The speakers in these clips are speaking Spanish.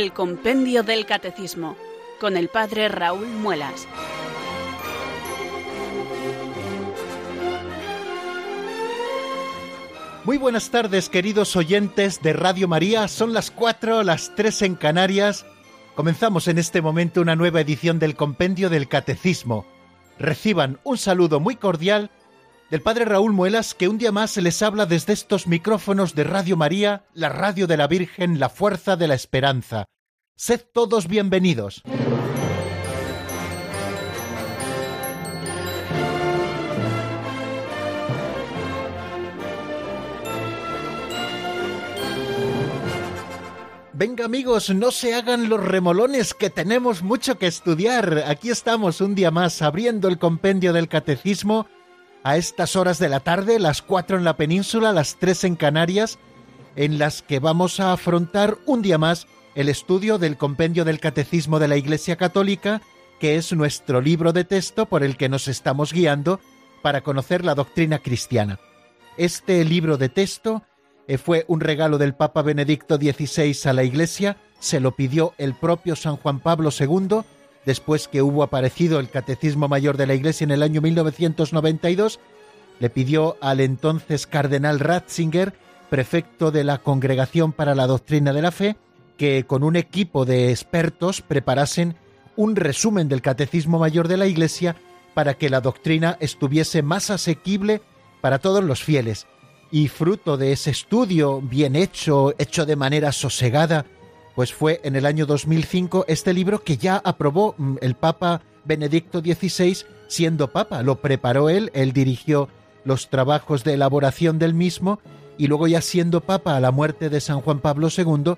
el Compendio del Catecismo con el Padre Raúl Muelas. Muy buenas tardes, queridos oyentes de Radio María. Son las cuatro, las tres en Canarias. Comenzamos en este momento una nueva edición del Compendio del Catecismo. Reciban un saludo muy cordial del Padre Raúl Muelas, que un día más les habla desde estos micrófonos de Radio María, la radio de la Virgen, la fuerza de la esperanza. Sed todos bienvenidos. Venga amigos, no se hagan los remolones que tenemos mucho que estudiar. Aquí estamos un día más abriendo el compendio del catecismo a estas horas de la tarde, las cuatro en la península, las tres en Canarias, en las que vamos a afrontar un día más el estudio del compendio del Catecismo de la Iglesia Católica, que es nuestro libro de texto por el que nos estamos guiando para conocer la doctrina cristiana. Este libro de texto eh, fue un regalo del Papa Benedicto XVI a la Iglesia, se lo pidió el propio San Juan Pablo II, después que hubo aparecido el Catecismo Mayor de la Iglesia en el año 1992, le pidió al entonces cardenal Ratzinger, prefecto de la Congregación para la Doctrina de la Fe, que con un equipo de expertos preparasen un resumen del Catecismo Mayor de la Iglesia para que la doctrina estuviese más asequible para todos los fieles. Y fruto de ese estudio bien hecho, hecho de manera sosegada, pues fue en el año 2005 este libro que ya aprobó mm, el Papa Benedicto XVI siendo Papa. Lo preparó él, él dirigió los trabajos de elaboración del mismo y luego ya siendo Papa a la muerte de San Juan Pablo II,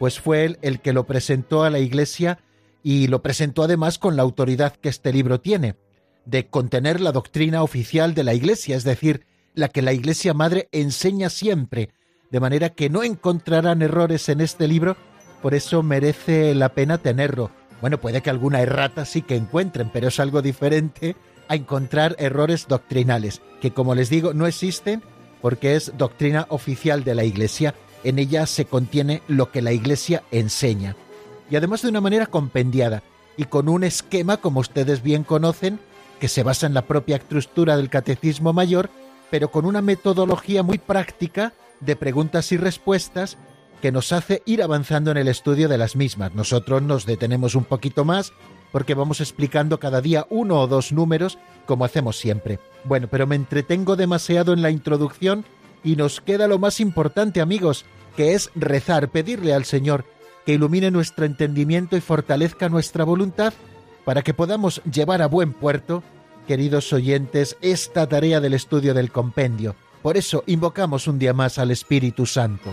pues fue él el que lo presentó a la Iglesia y lo presentó además con la autoridad que este libro tiene, de contener la doctrina oficial de la Iglesia, es decir, la que la Iglesia Madre enseña siempre, de manera que no encontrarán errores en este libro por eso merece la pena tenerlo. Bueno, puede que alguna errata sí que encuentren, pero es algo diferente a encontrar errores doctrinales, que como les digo, no existen porque es doctrina oficial de la Iglesia. En ella se contiene lo que la Iglesia enseña. Y además de una manera compendiada y con un esquema, como ustedes bien conocen, que se basa en la propia estructura del Catecismo Mayor, pero con una metodología muy práctica de preguntas y respuestas que nos hace ir avanzando en el estudio de las mismas. Nosotros nos detenemos un poquito más porque vamos explicando cada día uno o dos números como hacemos siempre. Bueno, pero me entretengo demasiado en la introducción y nos queda lo más importante amigos, que es rezar, pedirle al Señor que ilumine nuestro entendimiento y fortalezca nuestra voluntad para que podamos llevar a buen puerto, queridos oyentes, esta tarea del estudio del compendio. Por eso invocamos un día más al Espíritu Santo.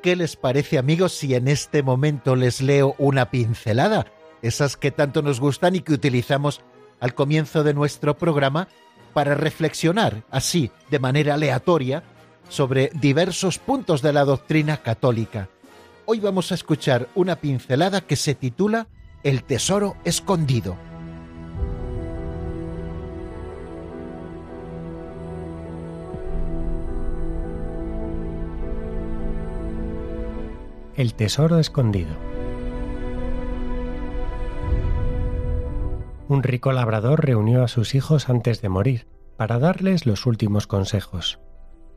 Qué les parece amigos si en este momento les leo una pincelada? Esas que tanto nos gustan y que utilizamos al comienzo de nuestro programa para reflexionar así, de manera aleatoria, sobre diversos puntos de la doctrina católica. Hoy vamos a escuchar una pincelada que se titula El Tesoro Escondido. El tesoro escondido. Un rico labrador reunió a sus hijos antes de morir para darles los últimos consejos.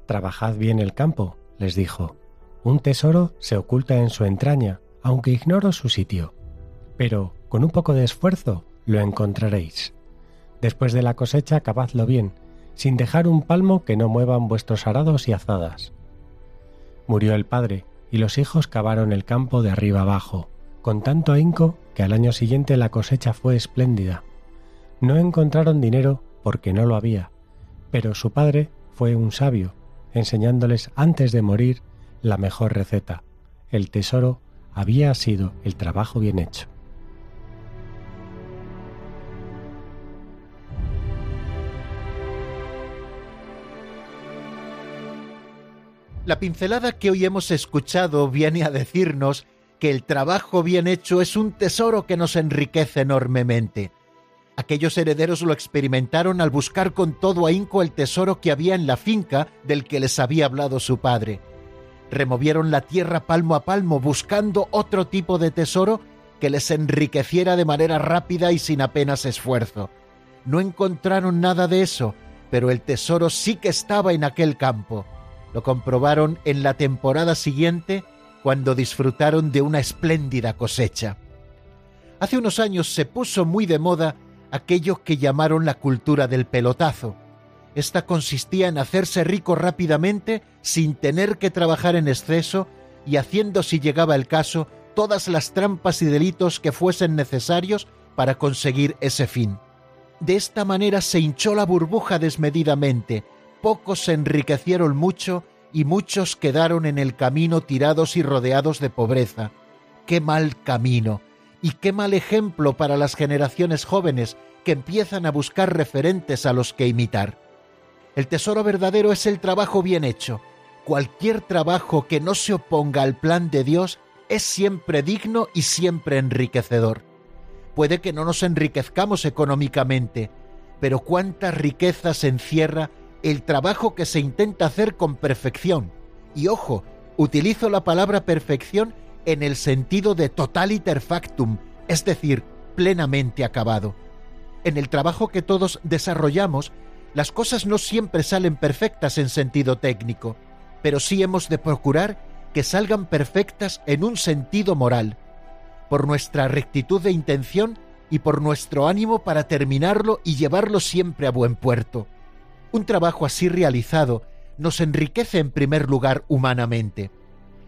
Trabajad bien el campo, les dijo. Un tesoro se oculta en su entraña, aunque ignoro su sitio. Pero, con un poco de esfuerzo, lo encontraréis. Después de la cosecha, cavadlo bien, sin dejar un palmo que no muevan vuestros arados y azadas. Murió el padre, y los hijos cavaron el campo de arriba abajo, con tanto ahínco que al año siguiente la cosecha fue espléndida. No encontraron dinero porque no lo había, pero su padre fue un sabio, enseñándoles antes de morir la mejor receta. El tesoro había sido el trabajo bien hecho. La pincelada que hoy hemos escuchado viene a decirnos que el trabajo bien hecho es un tesoro que nos enriquece enormemente. Aquellos herederos lo experimentaron al buscar con todo ahínco el tesoro que había en la finca del que les había hablado su padre. Removieron la tierra palmo a palmo buscando otro tipo de tesoro que les enriqueciera de manera rápida y sin apenas esfuerzo. No encontraron nada de eso, pero el tesoro sí que estaba en aquel campo. Lo comprobaron en la temporada siguiente cuando disfrutaron de una espléndida cosecha. Hace unos años se puso muy de moda aquello que llamaron la cultura del pelotazo. Esta consistía en hacerse rico rápidamente sin tener que trabajar en exceso y haciendo si llegaba el caso todas las trampas y delitos que fuesen necesarios para conseguir ese fin. De esta manera se hinchó la burbuja desmedidamente, pocos se enriquecieron mucho y muchos quedaron en el camino tirados y rodeados de pobreza. Qué mal camino y qué mal ejemplo para las generaciones jóvenes que empiezan a buscar referentes a los que imitar. El tesoro verdadero es el trabajo bien hecho. Cualquier trabajo que no se oponga al plan de Dios es siempre digno y siempre enriquecedor. Puede que no nos enriquezcamos económicamente, pero cuánta riqueza se encierra el trabajo que se intenta hacer con perfección. Y ojo, utilizo la palabra perfección en el sentido de totaliter factum, es decir, plenamente acabado. En el trabajo que todos desarrollamos, las cosas no siempre salen perfectas en sentido técnico, pero sí hemos de procurar que salgan perfectas en un sentido moral, por nuestra rectitud de intención y por nuestro ánimo para terminarlo y llevarlo siempre a buen puerto. Un trabajo así realizado nos enriquece en primer lugar humanamente.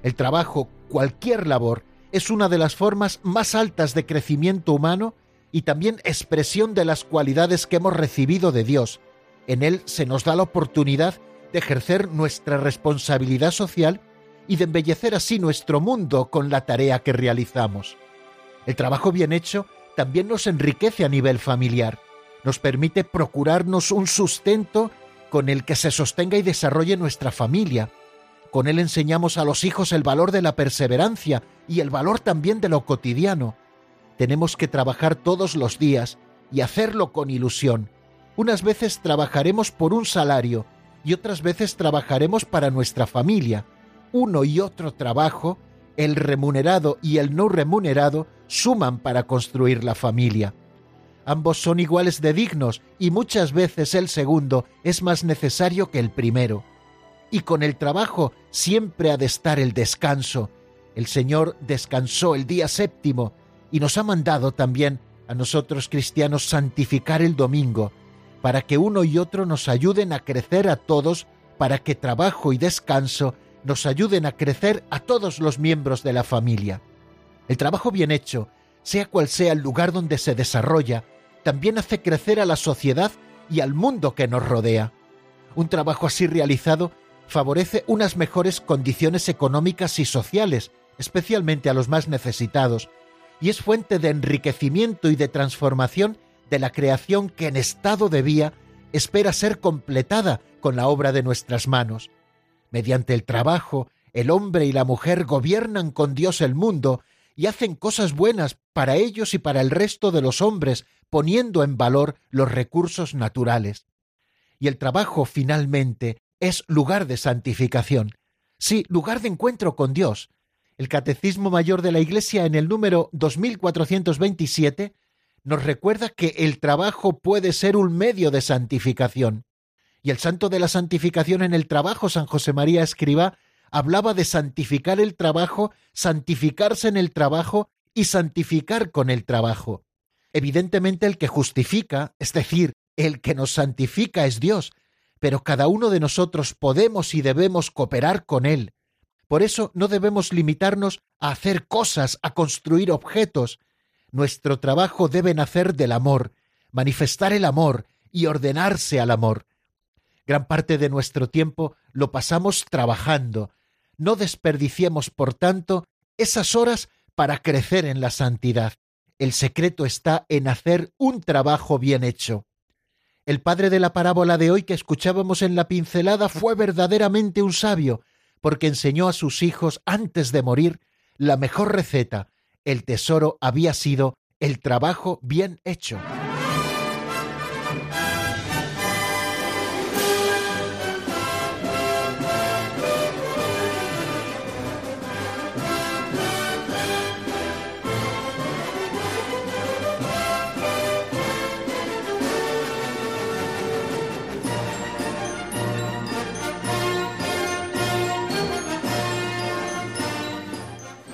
El trabajo, cualquier labor, es una de las formas más altas de crecimiento humano y también expresión de las cualidades que hemos recibido de Dios. En él se nos da la oportunidad de ejercer nuestra responsabilidad social y de embellecer así nuestro mundo con la tarea que realizamos. El trabajo bien hecho también nos enriquece a nivel familiar nos permite procurarnos un sustento con el que se sostenga y desarrolle nuestra familia. Con él enseñamos a los hijos el valor de la perseverancia y el valor también de lo cotidiano. Tenemos que trabajar todos los días y hacerlo con ilusión. Unas veces trabajaremos por un salario y otras veces trabajaremos para nuestra familia. Uno y otro trabajo, el remunerado y el no remunerado, suman para construir la familia. Ambos son iguales de dignos y muchas veces el segundo es más necesario que el primero. Y con el trabajo siempre ha de estar el descanso. El Señor descansó el día séptimo y nos ha mandado también a nosotros cristianos santificar el domingo, para que uno y otro nos ayuden a crecer a todos, para que trabajo y descanso nos ayuden a crecer a todos los miembros de la familia. El trabajo bien hecho, sea cual sea el lugar donde se desarrolla, también hace crecer a la sociedad y al mundo que nos rodea. Un trabajo así realizado favorece unas mejores condiciones económicas y sociales, especialmente a los más necesitados, y es fuente de enriquecimiento y de transformación de la creación que en estado de vía espera ser completada con la obra de nuestras manos. Mediante el trabajo, el hombre y la mujer gobiernan con Dios el mundo y hacen cosas buenas para ellos y para el resto de los hombres, poniendo en valor los recursos naturales. Y el trabajo, finalmente, es lugar de santificación. Sí, lugar de encuentro con Dios. El Catecismo Mayor de la Iglesia en el número 2427 nos recuerda que el trabajo puede ser un medio de santificación. Y el santo de la santificación en el trabajo, San José María Escriba, hablaba de santificar el trabajo, santificarse en el trabajo y santificar con el trabajo. Evidentemente el que justifica, es decir, el que nos santifica es Dios, pero cada uno de nosotros podemos y debemos cooperar con Él. Por eso no debemos limitarnos a hacer cosas, a construir objetos. Nuestro trabajo debe nacer del amor, manifestar el amor y ordenarse al amor. Gran parte de nuestro tiempo lo pasamos trabajando. No desperdiciemos, por tanto, esas horas para crecer en la santidad. El secreto está en hacer un trabajo bien hecho. El padre de la parábola de hoy que escuchábamos en la pincelada fue verdaderamente un sabio, porque enseñó a sus hijos antes de morir la mejor receta. El tesoro había sido el trabajo bien hecho.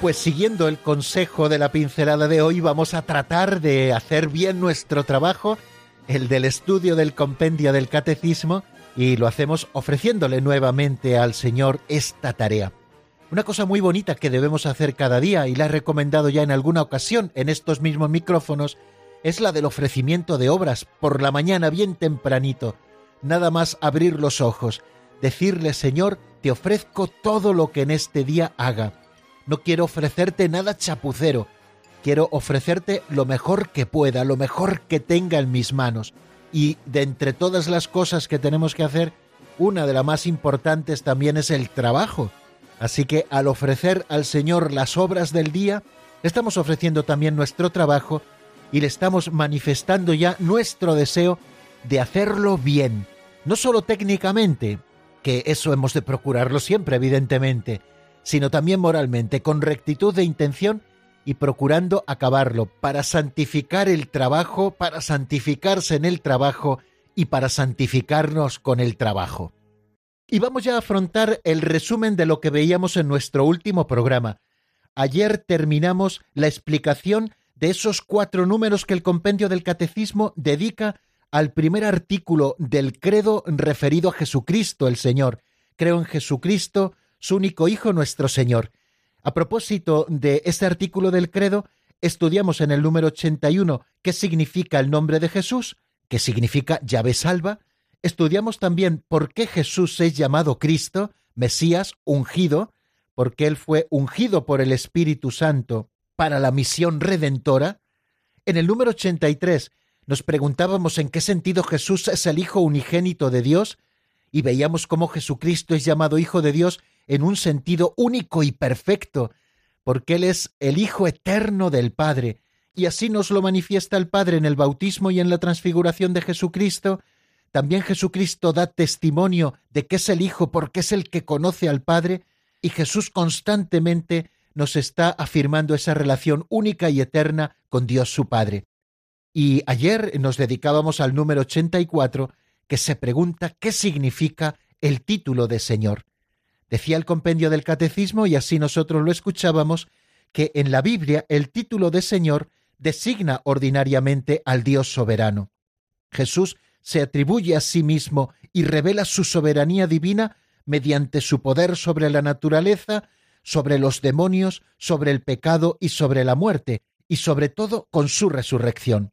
Pues siguiendo el consejo de la pincelada de hoy, vamos a tratar de hacer bien nuestro trabajo, el del estudio del compendio del catecismo, y lo hacemos ofreciéndole nuevamente al Señor esta tarea. Una cosa muy bonita que debemos hacer cada día, y la he recomendado ya en alguna ocasión en estos mismos micrófonos, es la del ofrecimiento de obras por la mañana bien tempranito. Nada más abrir los ojos, decirle Señor, te ofrezco todo lo que en este día haga no quiero ofrecerte nada chapucero, quiero ofrecerte lo mejor que pueda, lo mejor que tenga en mis manos. Y de entre todas las cosas que tenemos que hacer, una de las más importantes también es el trabajo. Así que al ofrecer al Señor las obras del día, estamos ofreciendo también nuestro trabajo y le estamos manifestando ya nuestro deseo de hacerlo bien, no solo técnicamente, que eso hemos de procurarlo siempre, evidentemente, sino también moralmente, con rectitud de intención y procurando acabarlo, para santificar el trabajo, para santificarse en el trabajo y para santificarnos con el trabajo. Y vamos ya a afrontar el resumen de lo que veíamos en nuestro último programa. Ayer terminamos la explicación de esos cuatro números que el compendio del catecismo dedica al primer artículo del credo referido a Jesucristo el Señor. Creo en Jesucristo, su único Hijo nuestro Señor. A propósito de este artículo del credo, estudiamos en el número 81 qué significa el nombre de Jesús, qué significa llave salva. Estudiamos también por qué Jesús es llamado Cristo, Mesías, ungido, porque Él fue ungido por el Espíritu Santo para la misión redentora. En el número 83 nos preguntábamos en qué sentido Jesús es el Hijo unigénito de Dios y veíamos cómo Jesucristo es llamado Hijo de Dios en un sentido único y perfecto, porque Él es el Hijo eterno del Padre, y así nos lo manifiesta el Padre en el bautismo y en la transfiguración de Jesucristo, también Jesucristo da testimonio de que es el Hijo porque es el que conoce al Padre, y Jesús constantemente nos está afirmando esa relación única y eterna con Dios su Padre. Y ayer nos dedicábamos al número 84, que se pregunta qué significa el título de Señor. Decía el compendio del Catecismo, y así nosotros lo escuchábamos, que en la Biblia el título de Señor designa ordinariamente al Dios soberano. Jesús se atribuye a sí mismo y revela su soberanía divina mediante su poder sobre la naturaleza, sobre los demonios, sobre el pecado y sobre la muerte, y sobre todo con su resurrección.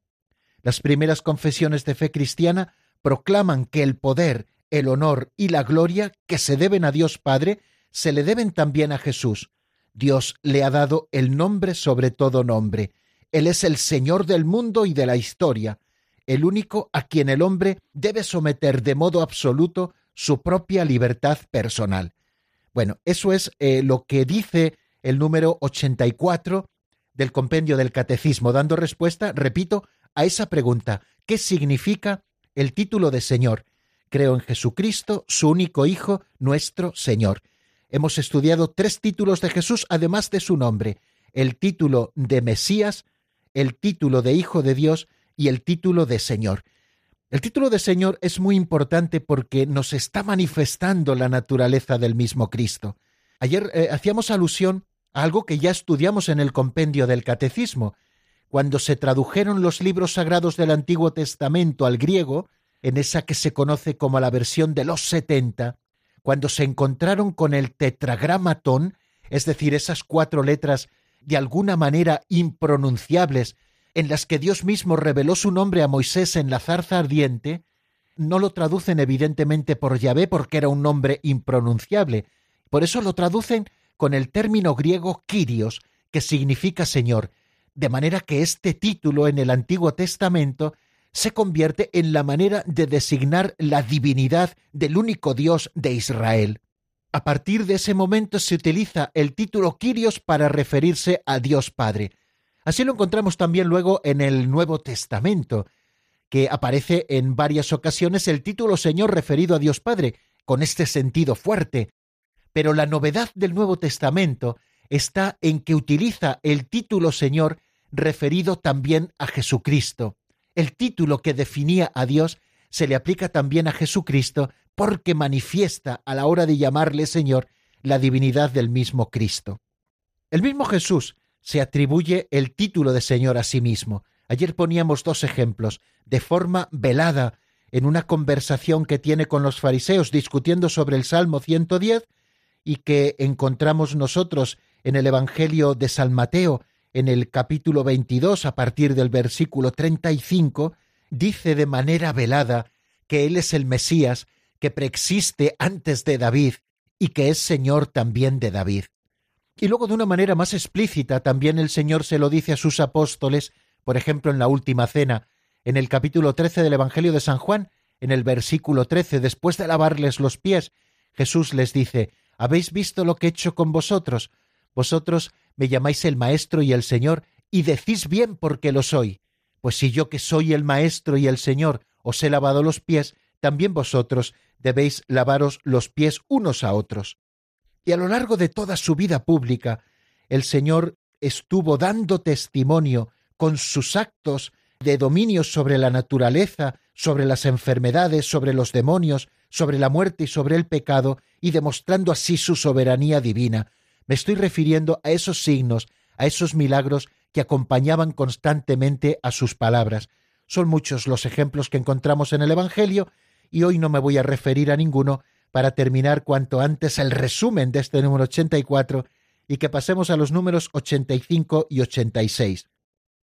Las primeras confesiones de fe cristiana proclaman que el poder, el honor y la gloria que se deben a Dios Padre se le deben también a Jesús. Dios le ha dado el nombre sobre todo nombre. Él es el Señor del mundo y de la historia, el único a quien el hombre debe someter de modo absoluto su propia libertad personal. Bueno, eso es eh, lo que dice el número 84 del compendio del Catecismo, dando respuesta, repito, a esa pregunta, ¿qué significa el título de Señor? Creo en Jesucristo, su único Hijo, nuestro Señor. Hemos estudiado tres títulos de Jesús, además de su nombre, el título de Mesías, el título de Hijo de Dios y el título de Señor. El título de Señor es muy importante porque nos está manifestando la naturaleza del mismo Cristo. Ayer eh, hacíamos alusión a algo que ya estudiamos en el compendio del Catecismo. Cuando se tradujeron los libros sagrados del Antiguo Testamento al griego, en esa que se conoce como la versión de los setenta, cuando se encontraron con el tetragramatón, es decir, esas cuatro letras de alguna manera impronunciables, en las que Dios mismo reveló su nombre a Moisés en la zarza ardiente, no lo traducen evidentemente por Yahvé porque era un nombre impronunciable, por eso lo traducen con el término griego Kyrios, que significa Señor, de manera que este título en el Antiguo Testamento se convierte en la manera de designar la divinidad del único Dios de Israel. A partir de ese momento se utiliza el título Kyrios para referirse a Dios Padre. Así lo encontramos también luego en el Nuevo Testamento, que aparece en varias ocasiones el título Señor referido a Dios Padre, con este sentido fuerte. Pero la novedad del Nuevo Testamento está en que utiliza el título Señor referido también a Jesucristo. El título que definía a Dios se le aplica también a Jesucristo porque manifiesta a la hora de llamarle Señor la divinidad del mismo Cristo. El mismo Jesús se atribuye el título de Señor a sí mismo. Ayer poníamos dos ejemplos, de forma velada, en una conversación que tiene con los fariseos discutiendo sobre el Salmo 110 y que encontramos nosotros en el Evangelio de San Mateo, en el capítulo 22, a partir del versículo 35, dice de manera velada que Él es el Mesías que preexiste antes de David y que es Señor también de David. Y luego de una manera más explícita también el Señor se lo dice a sus apóstoles, por ejemplo en la última cena, en el capítulo 13 del Evangelio de San Juan, en el versículo 13, después de lavarles los pies, Jesús les dice, ¿Habéis visto lo que he hecho con vosotros? Vosotros me llamáis el Maestro y el Señor, y decís bien porque lo soy. Pues si yo que soy el Maestro y el Señor os he lavado los pies, también vosotros debéis lavaros los pies unos a otros. Y a lo largo de toda su vida pública, el Señor estuvo dando testimonio con sus actos de dominio sobre la naturaleza, sobre las enfermedades, sobre los demonios, sobre la muerte y sobre el pecado, y demostrando así su soberanía divina, me estoy refiriendo a esos signos, a esos milagros que acompañaban constantemente a sus palabras. Son muchos los ejemplos que encontramos en el Evangelio y hoy no me voy a referir a ninguno para terminar cuanto antes el resumen de este número 84 y que pasemos a los números 85 y 86.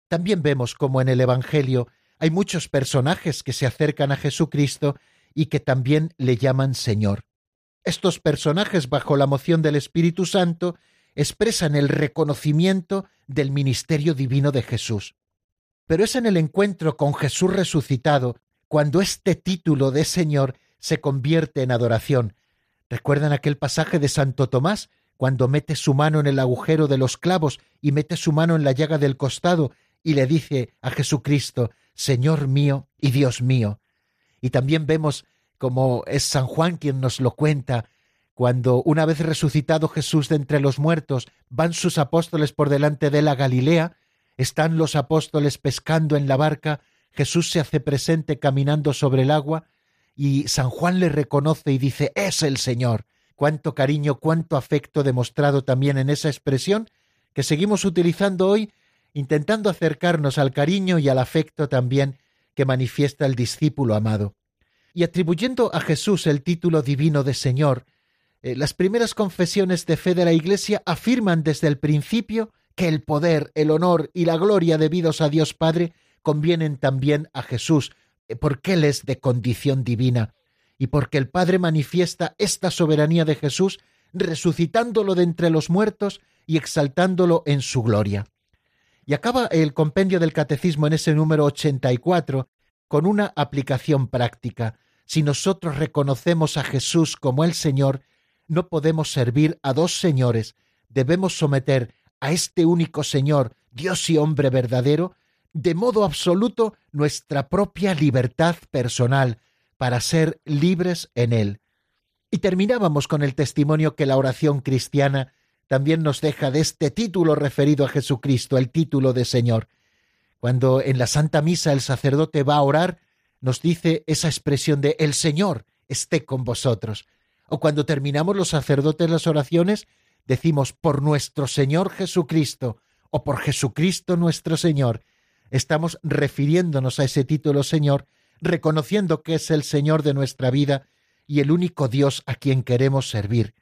También vemos como en el Evangelio hay muchos personajes que se acercan a Jesucristo y que también le llaman Señor. Estos personajes, bajo la moción del Espíritu Santo, expresan el reconocimiento del ministerio divino de Jesús. Pero es en el encuentro con Jesús resucitado cuando este título de Señor se convierte en adoración. ¿Recuerdan aquel pasaje de Santo Tomás, cuando mete su mano en el agujero de los clavos y mete su mano en la llaga del costado y le dice a Jesucristo, Señor mío y Dios mío? Y también vemos como es San Juan quien nos lo cuenta, cuando una vez resucitado Jesús de entre los muertos, van sus apóstoles por delante de la Galilea, están los apóstoles pescando en la barca, Jesús se hace presente caminando sobre el agua, y San Juan le reconoce y dice, es el Señor. Cuánto cariño, cuánto afecto demostrado también en esa expresión que seguimos utilizando hoy, intentando acercarnos al cariño y al afecto también que manifiesta el discípulo amado y atribuyendo a Jesús el título divino de Señor, eh, las primeras confesiones de fe de la Iglesia afirman desde el principio que el poder, el honor y la gloria debidos a Dios Padre convienen también a Jesús, eh, porque Él es de condición divina, y porque el Padre manifiesta esta soberanía de Jesús resucitándolo de entre los muertos y exaltándolo en su gloria. Y acaba el compendio del Catecismo en ese número 84 con una aplicación práctica. Si nosotros reconocemos a Jesús como el Señor, no podemos servir a dos señores, debemos someter a este único Señor, Dios y hombre verdadero, de modo absoluto nuestra propia libertad personal, para ser libres en Él. Y terminábamos con el testimonio que la oración cristiana también nos deja de este título referido a Jesucristo, el título de Señor. Cuando en la Santa Misa el sacerdote va a orar, nos dice esa expresión de el Señor esté con vosotros. O cuando terminamos los sacerdotes las oraciones, decimos por nuestro Señor Jesucristo o por Jesucristo nuestro Señor. Estamos refiriéndonos a ese título Señor, reconociendo que es el Señor de nuestra vida y el único Dios a quien queremos servir.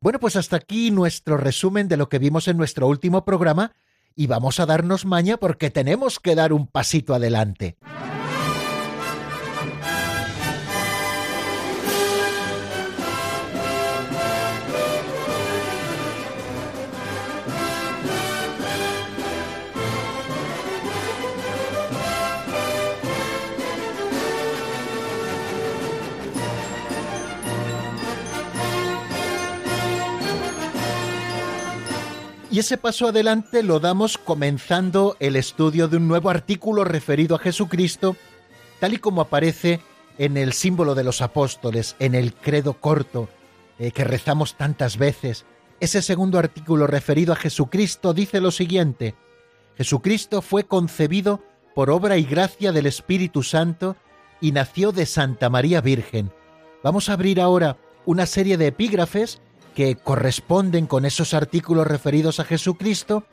Bueno, pues hasta aquí nuestro resumen de lo que vimos en nuestro último programa y vamos a darnos maña porque tenemos que dar un pasito adelante. Y ese paso adelante lo damos comenzando el estudio de un nuevo artículo referido a Jesucristo, tal y como aparece en el símbolo de los apóstoles, en el credo corto eh, que rezamos tantas veces. Ese segundo artículo referido a Jesucristo dice lo siguiente, Jesucristo fue concebido por obra y gracia del Espíritu Santo y nació de Santa María Virgen. Vamos a abrir ahora una serie de epígrafes que corresponden con esos artículos referidos a Jesucristo,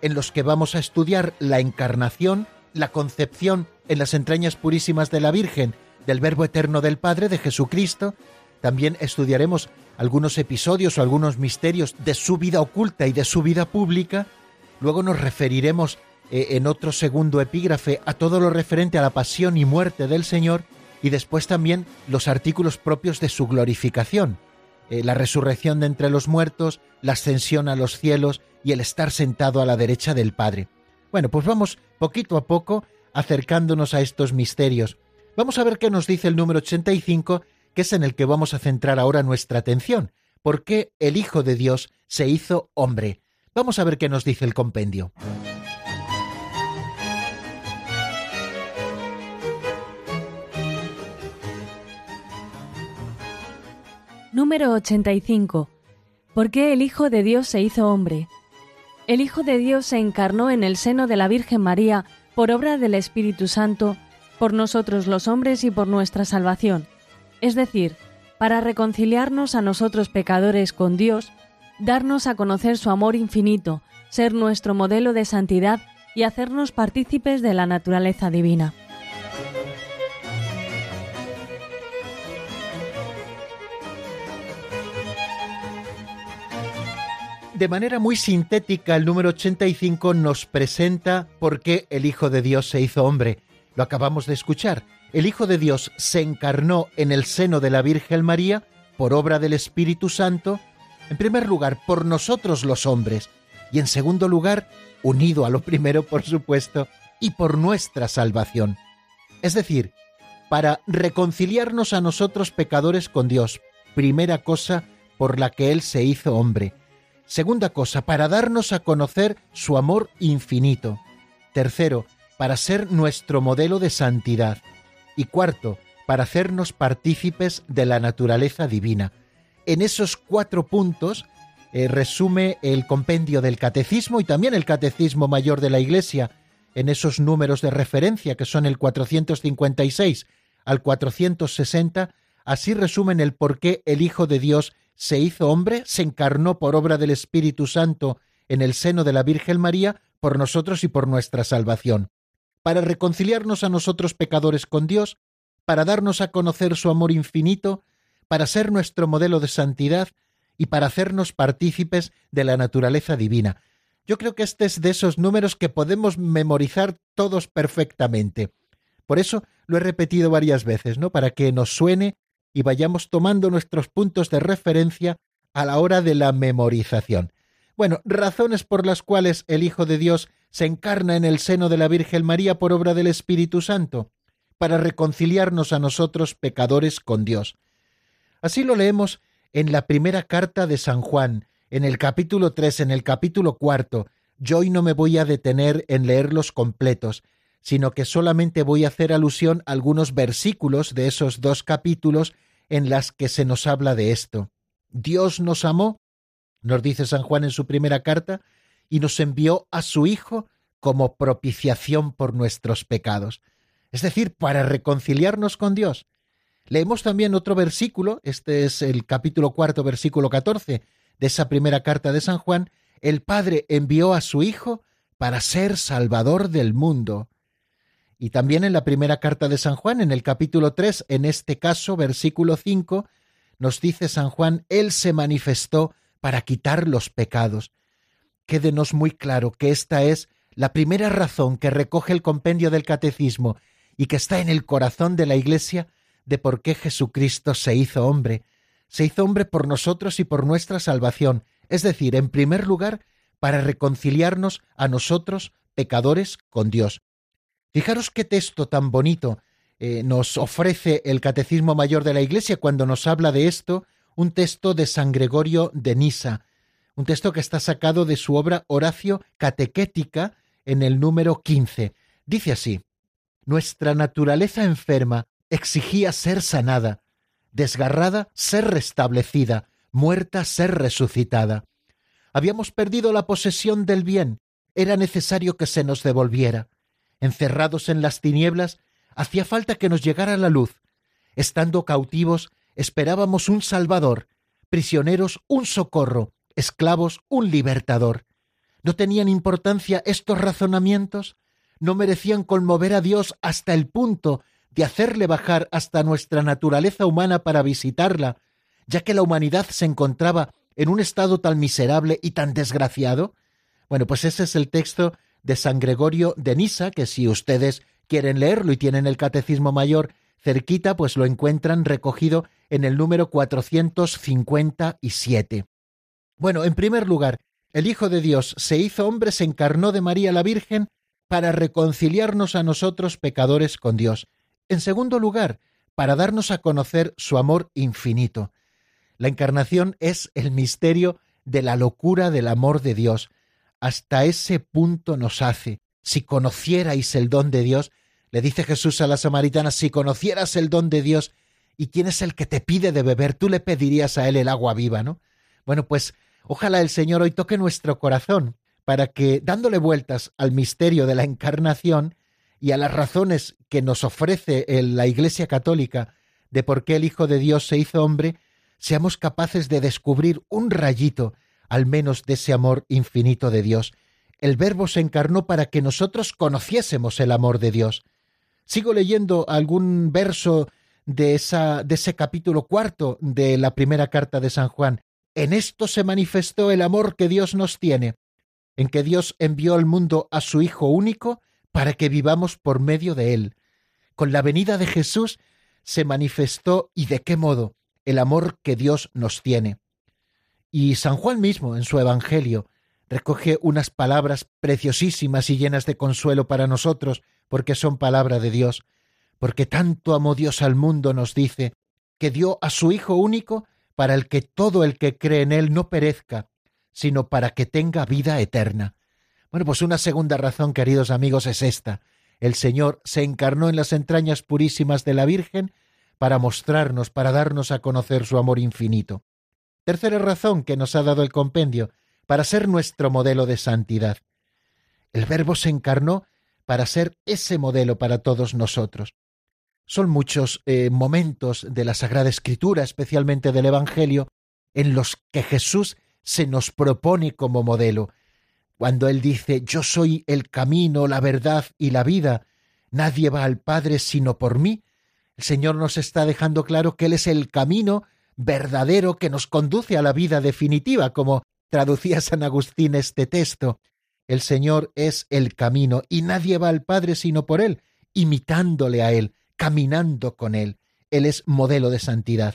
en los que vamos a estudiar la encarnación, la concepción en las entrañas purísimas de la Virgen del Verbo Eterno del Padre de Jesucristo. También estudiaremos algunos episodios o algunos misterios de su vida oculta y de su vida pública. Luego nos referiremos eh, en otro segundo epígrafe a todo lo referente a la pasión y muerte del Señor y después también los artículos propios de su glorificación eh, la resurrección de entre los muertos, la ascensión a los cielos y el estar sentado a la derecha del Padre. Bueno, pues vamos poquito a poco acercándonos a estos misterios. Vamos a ver qué nos dice el número 85, que es en el que vamos a centrar ahora nuestra atención. ¿Por qué el Hijo de Dios se hizo hombre? Vamos a ver qué nos dice el compendio. Número 85. ¿Por qué el Hijo de Dios se hizo hombre? El Hijo de Dios se encarnó en el seno de la Virgen María por obra del Espíritu Santo, por nosotros los hombres y por nuestra salvación, es decir, para reconciliarnos a nosotros pecadores con Dios, darnos a conocer su amor infinito, ser nuestro modelo de santidad y hacernos partícipes de la naturaleza divina. De manera muy sintética, el número 85 nos presenta por qué el Hijo de Dios se hizo hombre. Lo acabamos de escuchar. El Hijo de Dios se encarnó en el seno de la Virgen María por obra del Espíritu Santo, en primer lugar, por nosotros los hombres, y en segundo lugar, unido a lo primero, por supuesto, y por nuestra salvación. Es decir, para reconciliarnos a nosotros pecadores con Dios, primera cosa por la que Él se hizo hombre. Segunda cosa, para darnos a conocer su amor infinito. Tercero, para ser nuestro modelo de santidad. Y cuarto, para hacernos partícipes de la naturaleza divina. En esos cuatro puntos eh, resume el compendio del catecismo y también el catecismo mayor de la Iglesia, en esos números de referencia que son el 456 al 460, así resumen el por qué el Hijo de Dios se hizo hombre, se encarnó por obra del Espíritu Santo en el seno de la Virgen María por nosotros y por nuestra salvación, para reconciliarnos a nosotros pecadores con Dios, para darnos a conocer su amor infinito, para ser nuestro modelo de santidad y para hacernos partícipes de la naturaleza divina. Yo creo que este es de esos números que podemos memorizar todos perfectamente. Por eso lo he repetido varias veces, ¿no? Para que nos suene y vayamos tomando nuestros puntos de referencia a la hora de la memorización. Bueno, razones por las cuales el Hijo de Dios se encarna en el seno de la Virgen María por obra del Espíritu Santo, para reconciliarnos a nosotros pecadores con Dios. Así lo leemos en la primera carta de San Juan, en el capítulo 3, en el capítulo cuarto. Yo hoy no me voy a detener en leerlos completos, sino que solamente voy a hacer alusión a algunos versículos de esos dos capítulos en las que se nos habla de esto. Dios nos amó, nos dice San Juan en su primera carta, y nos envió a su Hijo como propiciación por nuestros pecados, es decir, para reconciliarnos con Dios. Leemos también otro versículo, este es el capítulo cuarto, versículo catorce de esa primera carta de San Juan, el Padre envió a su Hijo para ser Salvador del mundo. Y también en la primera carta de San Juan, en el capítulo 3, en este caso, versículo 5, nos dice San Juan, Él se manifestó para quitar los pecados. Quédenos muy claro que esta es la primera razón que recoge el compendio del catecismo y que está en el corazón de la Iglesia de por qué Jesucristo se hizo hombre. Se hizo hombre por nosotros y por nuestra salvación, es decir, en primer lugar, para reconciliarnos a nosotros, pecadores, con Dios. Fijaros qué texto tan bonito eh, nos ofrece el Catecismo Mayor de la Iglesia cuando nos habla de esto, un texto de San Gregorio de Nisa, un texto que está sacado de su obra Horacio Catequética en el número 15. Dice así, Nuestra naturaleza enferma exigía ser sanada, desgarrada ser restablecida, muerta ser resucitada. Habíamos perdido la posesión del bien, era necesario que se nos devolviera. Encerrados en las tinieblas, hacía falta que nos llegara la luz. Estando cautivos, esperábamos un Salvador, prisioneros un socorro, esclavos un libertador. ¿No tenían importancia estos razonamientos? ¿No merecían conmover a Dios hasta el punto de hacerle bajar hasta nuestra naturaleza humana para visitarla, ya que la humanidad se encontraba en un estado tan miserable y tan desgraciado? Bueno, pues ese es el texto de San Gregorio de Nisa, que si ustedes quieren leerlo y tienen el Catecismo Mayor cerquita, pues lo encuentran recogido en el número 457. Bueno, en primer lugar, el Hijo de Dios se hizo hombre, se encarnó de María la Virgen para reconciliarnos a nosotros pecadores con Dios. En segundo lugar, para darnos a conocer su amor infinito. La encarnación es el misterio de la locura del amor de Dios, hasta ese punto nos hace. Si conocierais el don de Dios, le dice Jesús a la samaritana, si conocieras el don de Dios, ¿y quién es el que te pide de beber? Tú le pedirías a él el agua viva, ¿no? Bueno, pues ojalá el Señor hoy toque nuestro corazón para que, dándole vueltas al misterio de la encarnación y a las razones que nos ofrece la Iglesia Católica de por qué el Hijo de Dios se hizo hombre, seamos capaces de descubrir un rayito al menos de ese amor infinito de Dios. El Verbo se encarnó para que nosotros conociésemos el amor de Dios. Sigo leyendo algún verso de, ese capítulo cuarto de la primera carta de San Juan. En esto se manifestó el amor que Dios nos tiene, en que Dios envió al mundo a su Hijo único para que vivamos por medio de él. Con la venida de Jesús se manifestó y de qué modo el amor que Dios nos tiene. Y San Juan mismo, en su Evangelio, recoge unas palabras preciosísimas y llenas de consuelo para nosotros, porque son palabra de Dios, porque tanto amó Dios al mundo, nos dice, que dio a su Hijo único para el que todo el que cree en Él no perezca, sino para que tenga vida eterna. Bueno, pues una segunda razón, queridos amigos, es esta. El Señor se encarnó en las entrañas purísimas de la Virgen para mostrarnos, para darnos a conocer su amor infinito. Tercera razón que nos ha dado el compendio, para ser nuestro modelo de santidad. El Verbo se encarnó para ser ese modelo para todos nosotros. Son muchos eh, momentos de la Sagrada Escritura, especialmente del Evangelio, en los que Jesús se nos propone como modelo. Cuando Él dice, yo soy el camino, la verdad y la vida, nadie va al Padre sino por mí, el Señor nos está dejando claro que Él es el camino verdadero que nos conduce a la vida definitiva, como traducía San Agustín este texto. El Señor es el camino y nadie va al Padre sino por Él, imitándole a Él, caminando con Él. Él es modelo de santidad.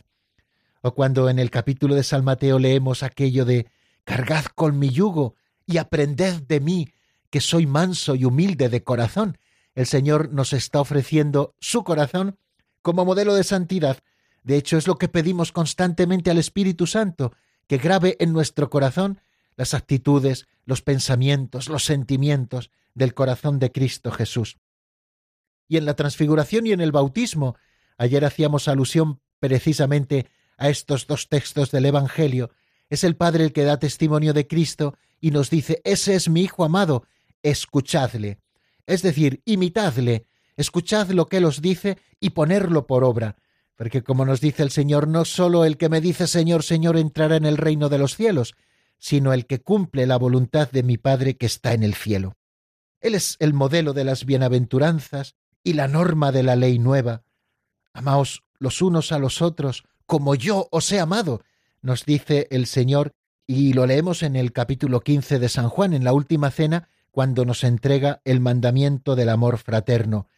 O cuando en el capítulo de San Mateo leemos aquello de Cargad con mi yugo y aprended de mí, que soy manso y humilde de corazón. El Señor nos está ofreciendo su corazón como modelo de santidad de hecho, es lo que pedimos constantemente al Espíritu Santo, que grabe en nuestro corazón las actitudes, los pensamientos, los sentimientos del corazón de Cristo Jesús. Y en la transfiguración y en el bautismo, ayer hacíamos alusión precisamente a estos dos textos del Evangelio, es el Padre el que da testimonio de Cristo y nos dice, ese es mi Hijo amado, escuchadle. Es decir, imitadle, escuchad lo que Él os dice y ponerlo por obra, porque como nos dice el Señor, no sólo el que me dice Señor, Señor entrará en el reino de los cielos, sino el que cumple la voluntad de mi Padre que está en el cielo. Él es el modelo de las bienaventuranzas y la norma de la ley nueva. Amaos los unos a los otros como yo os he amado, nos dice el Señor, y lo leemos en el capítulo 15 de San Juan, en la última cena, cuando nos entrega el mandamiento del amor fraterno.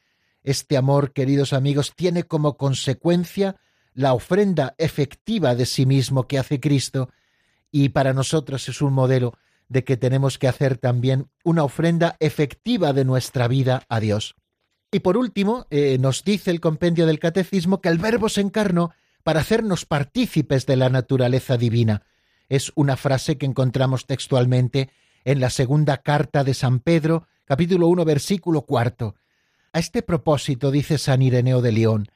Este amor, queridos amigos, tiene como consecuencia la ofrenda efectiva de sí mismo que hace Cristo, y para nosotros es un modelo de que tenemos que hacer también una ofrenda efectiva de nuestra vida a Dios. Y por último, eh, nos dice el compendio del Catecismo que el Verbo se encarnó para hacernos partícipes de la naturaleza divina. Es una frase que encontramos textualmente en la segunda carta de San Pedro, capítulo 1, versículo cuarto. A este propósito dice San Ireneo de León,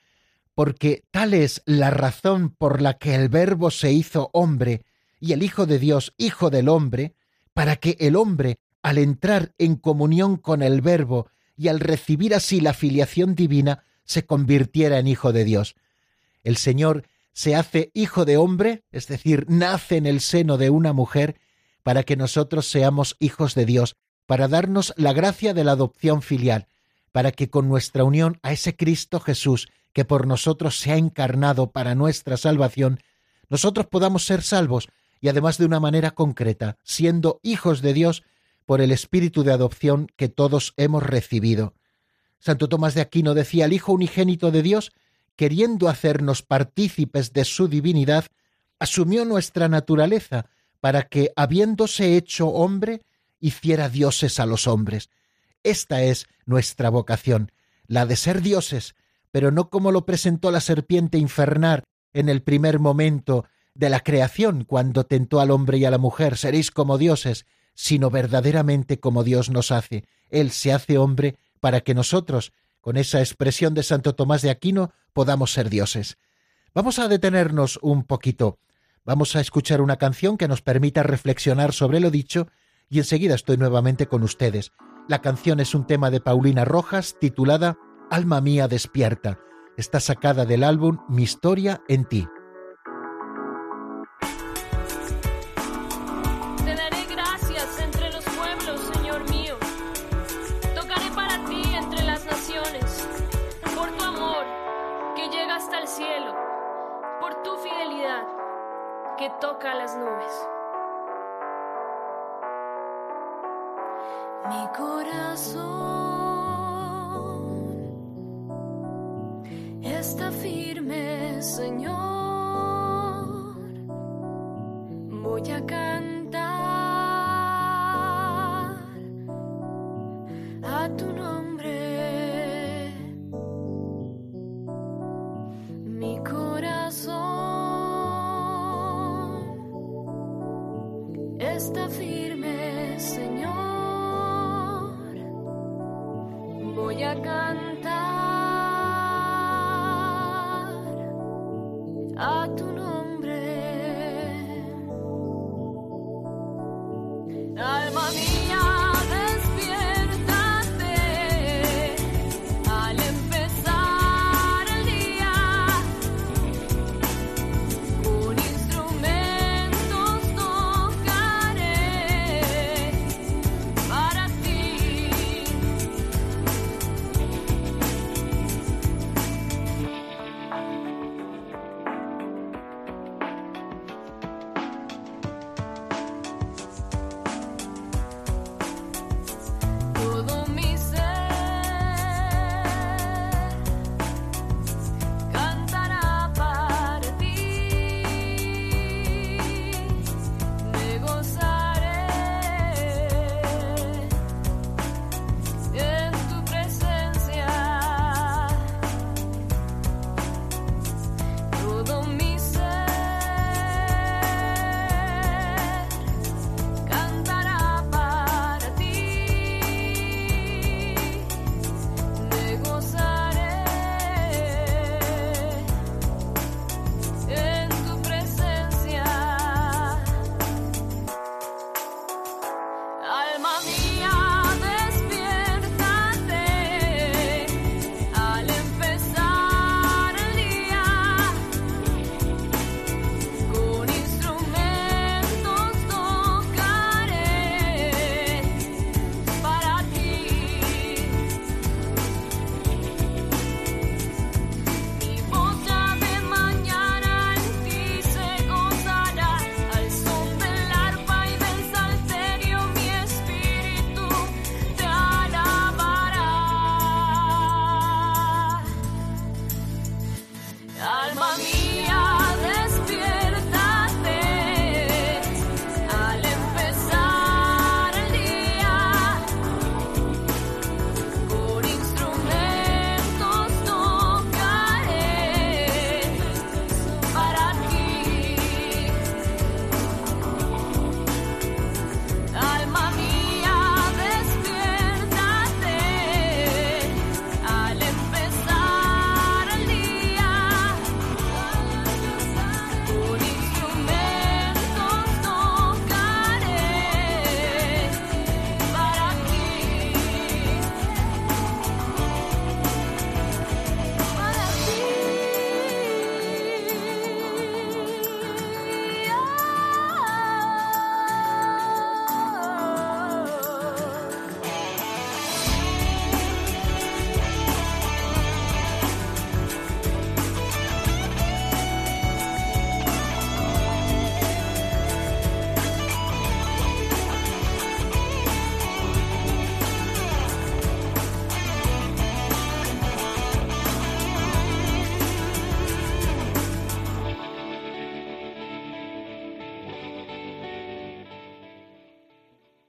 porque tal es la razón por la que el Verbo se hizo hombre y el Hijo de Dios Hijo del hombre, para que el hombre, al entrar en comunión con el Verbo y al recibir así la filiación divina, se convirtiera en Hijo de Dios. El Señor se hace hijo de hombre, es decir, nace en el seno de una mujer, para que nosotros seamos hijos de Dios, para darnos la gracia de la adopción filial, para que con nuestra unión a ese Cristo Jesús, que por nosotros se ha encarnado para nuestra salvación, nosotros podamos ser salvos y además de una manera concreta, siendo hijos de Dios por el espíritu de adopción que todos hemos recibido. Santo Tomás de Aquino decía, el Hijo unigénito de Dios queriendo hacernos partícipes de su divinidad, asumió nuestra naturaleza para que, habiéndose hecho hombre, hiciera dioses a los hombres. Esta es nuestra vocación, la de ser dioses, pero no como lo presentó la serpiente infernal en el primer momento de la creación, cuando tentó al hombre y a la mujer, seréis como dioses, sino verdaderamente como Dios nos hace. Él se hace hombre para que nosotros, con esa expresión de Santo Tomás de Aquino, podamos ser dioses. Vamos a detenernos un poquito. Vamos a escuchar una canción que nos permita reflexionar sobre lo dicho y enseguida estoy nuevamente con ustedes. La canción es un tema de Paulina Rojas titulada Alma mía despierta. Está sacada del álbum Mi historia en ti.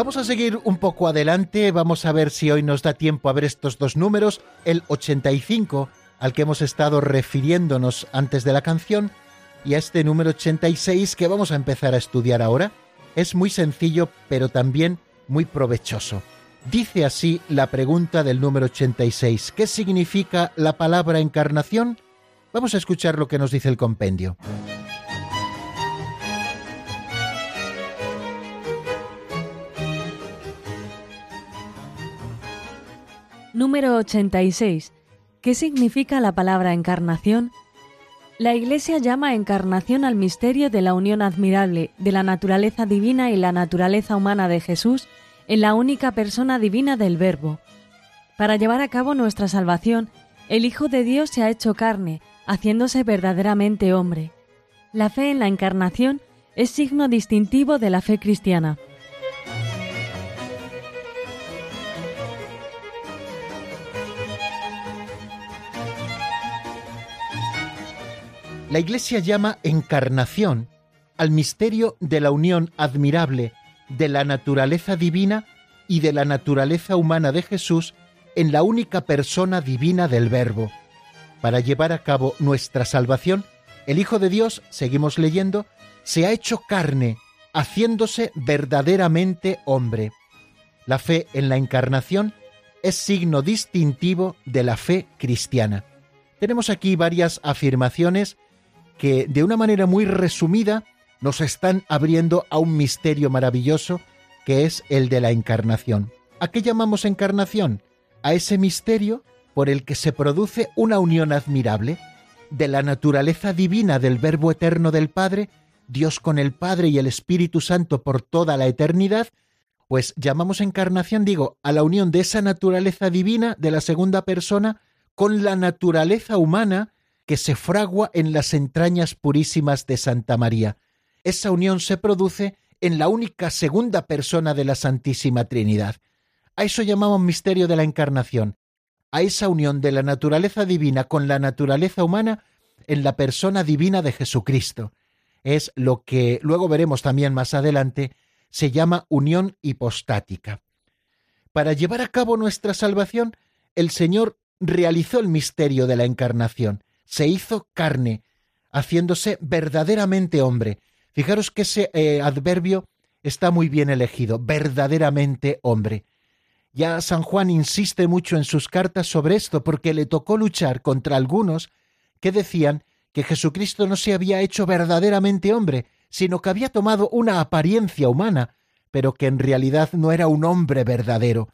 Vamos a seguir un poco adelante, vamos a ver si hoy nos da tiempo a ver estos dos números, el 85 al que hemos estado refiriéndonos antes de la canción y a este número 86 que vamos a empezar a estudiar ahora. Es muy sencillo pero también muy provechoso. Dice así la pregunta del número 86. ¿Qué significa la palabra encarnación? Vamos a escuchar lo que nos dice el compendio. Número 86. ¿Qué significa la palabra encarnación? La Iglesia llama encarnación al misterio de la unión admirable de la naturaleza divina y la naturaleza humana de Jesús en la única persona divina del Verbo. Para llevar a cabo nuestra salvación, el Hijo de Dios se ha hecho carne, haciéndose verdaderamente hombre. La fe en la encarnación es signo distintivo de la fe cristiana. La Iglesia llama encarnación al misterio de la unión admirable de la naturaleza divina y de la naturaleza humana de Jesús en la única persona divina del Verbo. Para llevar a cabo nuestra salvación, el Hijo de Dios, seguimos leyendo, se ha hecho carne, haciéndose verdaderamente hombre. La fe en la encarnación es signo distintivo de la fe cristiana. Tenemos aquí varias afirmaciones que de una manera muy resumida nos están abriendo a un misterio maravilloso que es el de la encarnación. ¿A qué llamamos encarnación? A ese misterio por el que se produce una unión admirable de la naturaleza divina del Verbo eterno del Padre, Dios con el Padre y el Espíritu Santo por toda la eternidad, pues llamamos encarnación, digo, a la unión de esa naturaleza divina de la segunda persona con la naturaleza humana que se fragua en las entrañas purísimas de Santa María. Esa unión se produce en la única segunda persona de la Santísima Trinidad. A eso llamamos misterio de la Encarnación, a esa unión de la naturaleza divina con la naturaleza humana en la persona divina de Jesucristo. Es lo que luego veremos también más adelante, se llama unión hipostática. Para llevar a cabo nuestra salvación, el Señor realizó el misterio de la Encarnación se hizo carne, haciéndose verdaderamente hombre. Fijaros que ese eh, adverbio está muy bien elegido, verdaderamente hombre. Ya San Juan insiste mucho en sus cartas sobre esto porque le tocó luchar contra algunos que decían que Jesucristo no se había hecho verdaderamente hombre, sino que había tomado una apariencia humana, pero que en realidad no era un hombre verdadero.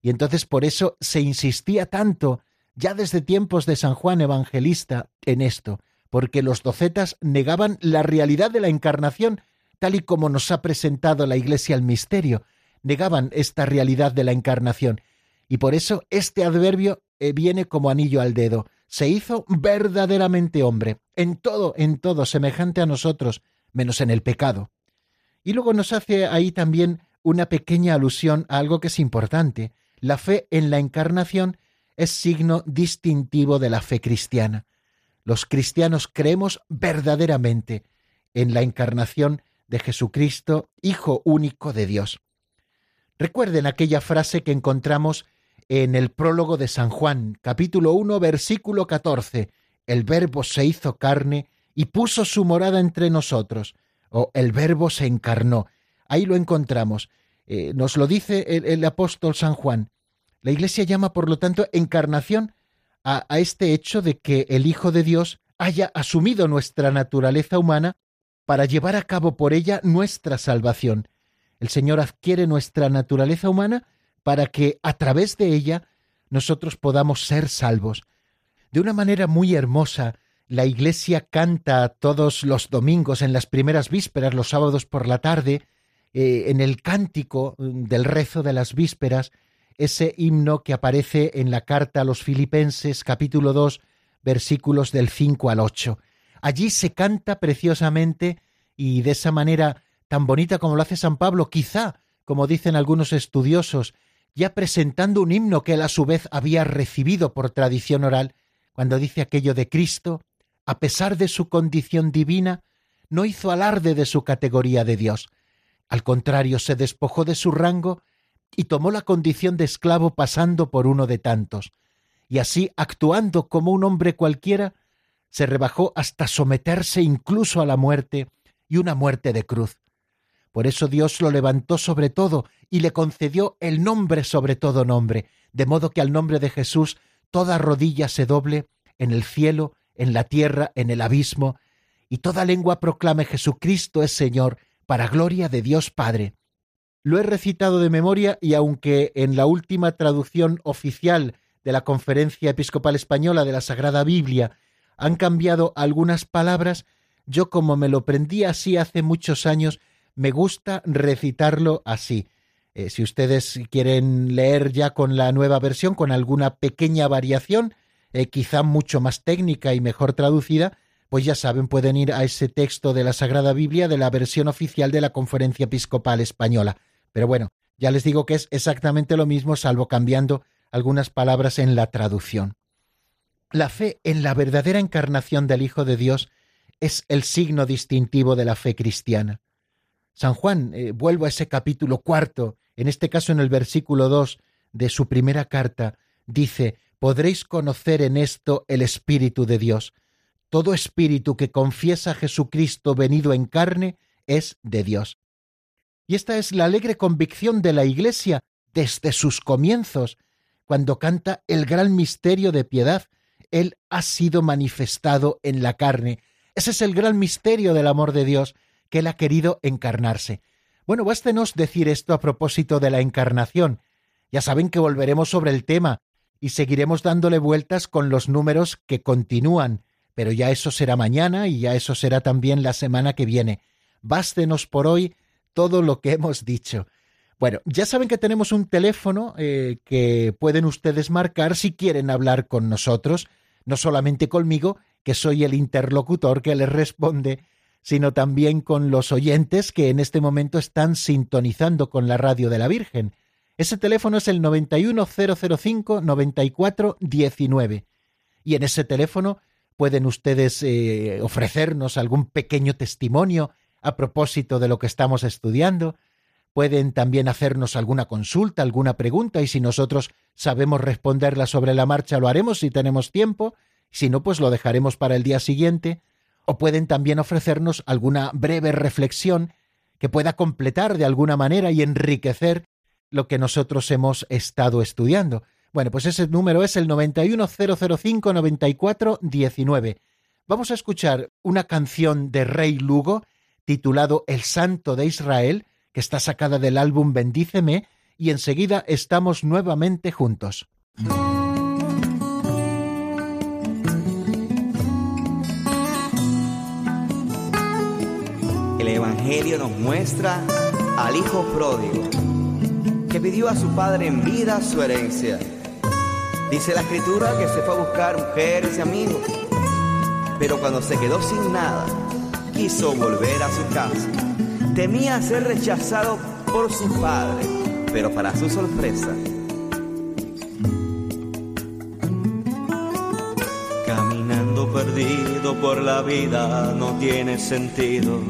Y entonces por eso se insistía tanto ya desde tiempos de San Juan Evangelista en esto, porque los docetas negaban la realidad de la encarnación, tal y como nos ha presentado la Iglesia el misterio, negaban esta realidad de la encarnación, y por eso este adverbio eh, viene como anillo al dedo. Se hizo verdaderamente hombre, en todo, en todo, semejante a nosotros, menos en el pecado. Y luego nos hace ahí también una pequeña alusión a algo que es importante. La fe en la encarnación es signo distintivo de la fe cristiana. Los cristianos creemos verdaderamente en la encarnación de Jesucristo, Hijo único de Dios. Recuerden aquella frase que encontramos en el prólogo de San Juan, capítulo 1, versículo 14. El Verbo se hizo carne y puso su morada entre nosotros. O el Verbo se encarnó. Ahí lo encontramos. Eh, nos lo dice el apóstol San Juan. La Iglesia llama, por lo tanto, encarnación a, este hecho de que el Hijo de Dios haya asumido nuestra naturaleza humana para llevar a cabo por ella nuestra salvación. El Señor adquiere nuestra naturaleza humana para que a través de ella nosotros podamos ser salvos. De una manera muy hermosa, la Iglesia canta todos los domingos en las primeras vísperas, los sábados por la tarde, eh, en el cántico del rezo de las vísperas, ese himno que aparece en la carta a los Filipenses capítulo 2 versículos del 5 al 8. Allí se canta preciosamente y de esa manera tan bonita como lo hace San Pablo, quizá, como dicen algunos estudiosos, ya presentando un himno que él a su vez había recibido por tradición oral, cuando dice aquello de Cristo, a pesar de su condición divina, no hizo alarde de su categoría de Dios. Al contrario, se despojó de su rango y tomó la condición de esclavo pasando por uno de tantos, y así, actuando como un hombre cualquiera, se rebajó hasta someterse incluso a la muerte y una muerte de cruz. Por eso Dios lo levantó sobre todo y le concedió el nombre sobre todo nombre, de modo que al nombre de Jesús toda rodilla se doble en el cielo, en la tierra, en el abismo, y toda lengua proclame Jesucristo es Señor, para gloria de Dios Padre. Lo he recitado de memoria y aunque en la última traducción oficial de la Conferencia Episcopal Española de la Sagrada Biblia han cambiado algunas palabras, yo como me lo prendí así hace muchos años, me gusta recitarlo así. Eh, si ustedes quieren leer ya con la nueva versión, con alguna pequeña variación, eh, quizá mucho más técnica y mejor traducida, pues ya saben, pueden ir a ese texto de la Sagrada Biblia de la versión oficial de la Conferencia Episcopal Española. Pero bueno, ya les digo que es exactamente lo mismo, salvo cambiando algunas palabras en la traducción. La fe en la verdadera encarnación del Hijo de Dios es el signo distintivo de la fe cristiana. San Juan, eh, vuelvo a ese capítulo cuarto, en este caso en el versículo dos de su primera carta, dice, podréis conocer en esto el Espíritu de Dios. Todo espíritu que confiesa a Jesucristo venido en carne es de Dios. Y esta es la alegre convicción de la Iglesia desde sus comienzos, cuando canta el gran misterio de piedad. Él ha sido manifestado en la carne. Ese es el gran misterio del amor de Dios, que Él ha querido encarnarse. Bueno, bástenos decir esto a propósito de la encarnación. Ya saben que volveremos sobre el tema y seguiremos dándole vueltas con los números que continúan, pero ya eso será mañana y ya eso será también la semana que viene. Bástenos por hoy todo lo que hemos dicho. Bueno, ya saben que tenemos un teléfono eh, que pueden ustedes marcar si quieren hablar con nosotros, no solamente conmigo, que soy el interlocutor que les responde, sino también con los oyentes que en este momento están sintonizando con la radio de la Virgen. Ese teléfono es el 91005-9419. Y en ese teléfono pueden ustedes eh, ofrecernos algún pequeño testimonio a propósito de lo que estamos estudiando, pueden también hacernos alguna consulta, alguna pregunta, y si nosotros sabemos responderla sobre la marcha, lo haremos si tenemos tiempo, si no, pues lo dejaremos para el día siguiente, o pueden también ofrecernos alguna breve reflexión que pueda completar de alguna manera y enriquecer lo que nosotros hemos estado estudiando. Bueno, pues ese número es el 910059419. Vamos a escuchar una canción de Rey Lugo titulado El Santo de Israel, que está sacada del álbum Bendíceme, y enseguida estamos nuevamente juntos. El Evangelio nos muestra al Hijo pródigo, que pidió a su padre en vida su herencia. Dice la escritura que se fue a buscar mujeres y amigos, pero cuando se quedó sin nada, quiso volver a su casa. Temía ser rechazado por su padre, pero para su sorpresa, caminando perdido por la vida no tiene sentido.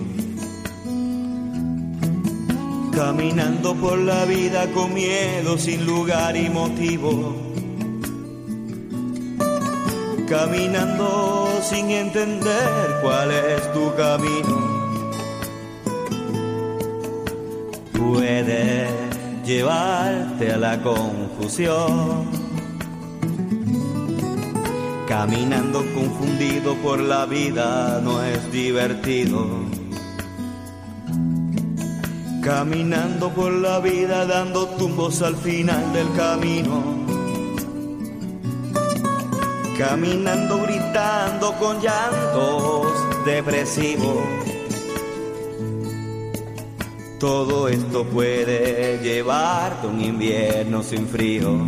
Caminando por la vida con miedo, sin lugar y motivo caminando sin entender cuál es tu camino. Puede llevarte a la confusión. Caminando confundido por la vida no es divertido. Caminando por la vida dando tumbos al final del camino caminando gritando con llantos depresivos. Todo esto puede llevarte un invierno sin frío.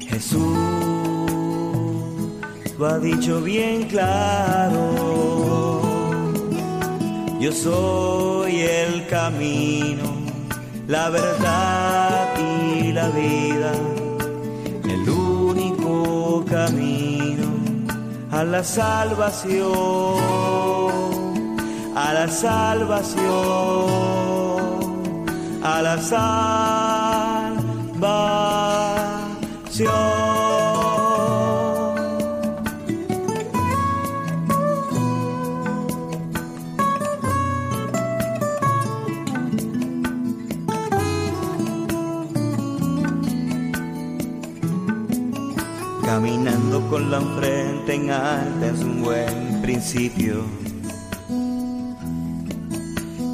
Jesús lo ha dicho bien claro. Yo soy el camino, la verdad y la vida, a la salvación a la salvación, a la salvación. Caminando con la frente en alta es un buen principio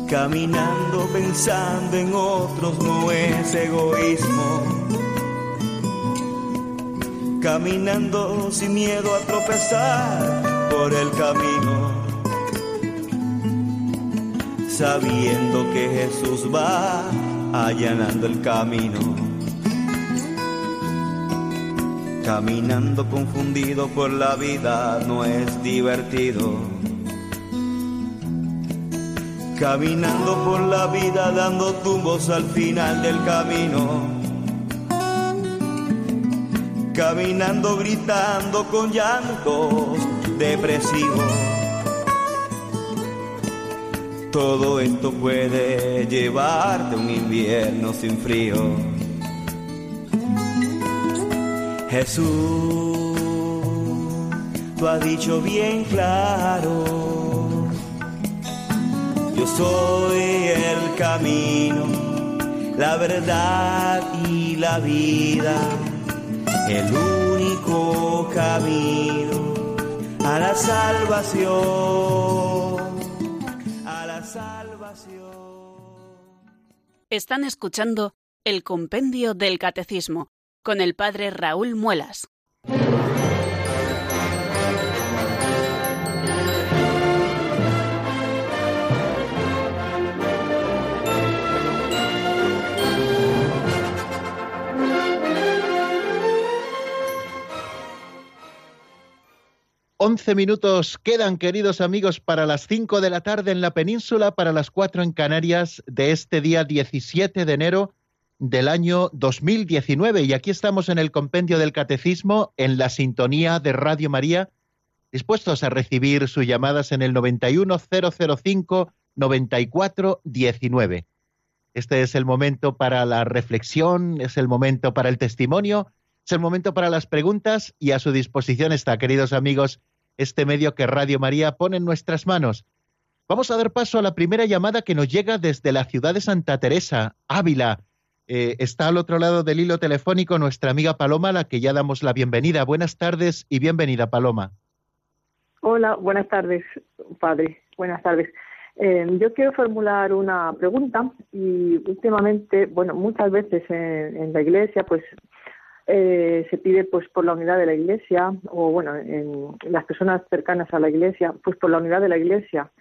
Caminando pensando en otros no es egoísmo. Caminando sin miedo a tropezar por el camino. Sabiendo que Jesús va allanando el camino. Caminando confundido por la vida no es divertido Caminando por la vida dando tumbos al final del camino. Caminando gritando con llantos depresivos. Todo esto puede llevarte un invierno sin frío. Jesús, tú has dicho bien claro yo soy el camino, la verdad y la vida, el único camino a la salvación, a la salvación. Están escuchando el Compendio del Catecismo con el Padre Raúl Muelas. Once minutos quedan, queridos amigos, para las cinco de la tarde en la península, para las cuatro en Canarias de este día 17 de enero del año 2019. Y aquí estamos en el compendio del Catecismo, en la sintonía de Radio María, dispuestos a recibir sus llamadas en el 91005-9419. Este es el momento para la reflexión, es el momento para el testimonio es el momento para las preguntas y a su disposición está, queridos amigos, este medio que Radio María pone en nuestras manos. Vamos a dar paso a la primera llamada que nos llega desde la ciudad de Santa Teresa, Ávila. Eh, está al otro lado del hilo telefónico nuestra amiga Paloma, a la que ya damos la bienvenida. Buenas tardes y bienvenida, Paloma. Hola, buenas tardes, padre. Buenas tardes. Eh, yo quiero formular una pregunta y últimamente, bueno, muchas veces en, en la iglesia, pues eh, se pide pues por la unidad de la iglesia o bueno en las personas cercanas a la iglesia pues por la unidad de la iglesia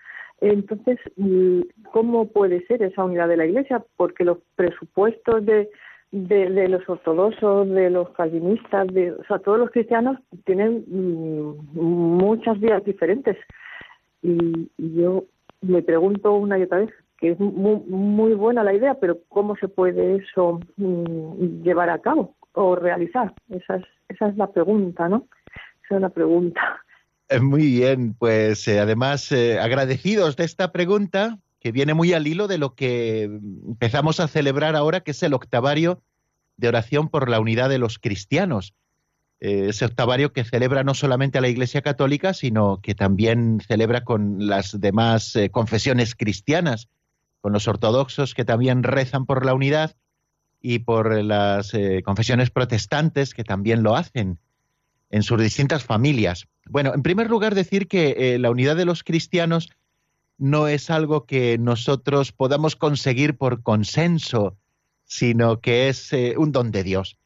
entonces mm, cómo puede ser esa unidad de la iglesia porque los presupuestos de de, los ortodoxos de los calvinistas de o sea todos los cristianos tienen mm, muchas vías diferentes y, yo me pregunto una y otra vez que es muy, muy buena la idea, pero ¿cómo se puede eso mm, llevar a cabo? o realizar? Esa es, esa es la pregunta, ¿no? Esa es la pregunta. Eh, muy bien, pues eh, además eh, agradecidos de esta pregunta que viene muy al hilo de lo que empezamos a celebrar ahora, que es el octavario de oración por la unidad de los cristianos. ese octavario que celebra no solamente a la Iglesia Católica, sino que también celebra con las demás confesiones cristianas, con los ortodoxos que también rezan por la unidad y por las eh, confesiones protestantes que también lo hacen en sus distintas familias. Bueno, en primer lugar decir que eh, la unidad de los cristianos no es algo que nosotros podamos conseguir por consenso, sino que es eh, un don de Dios.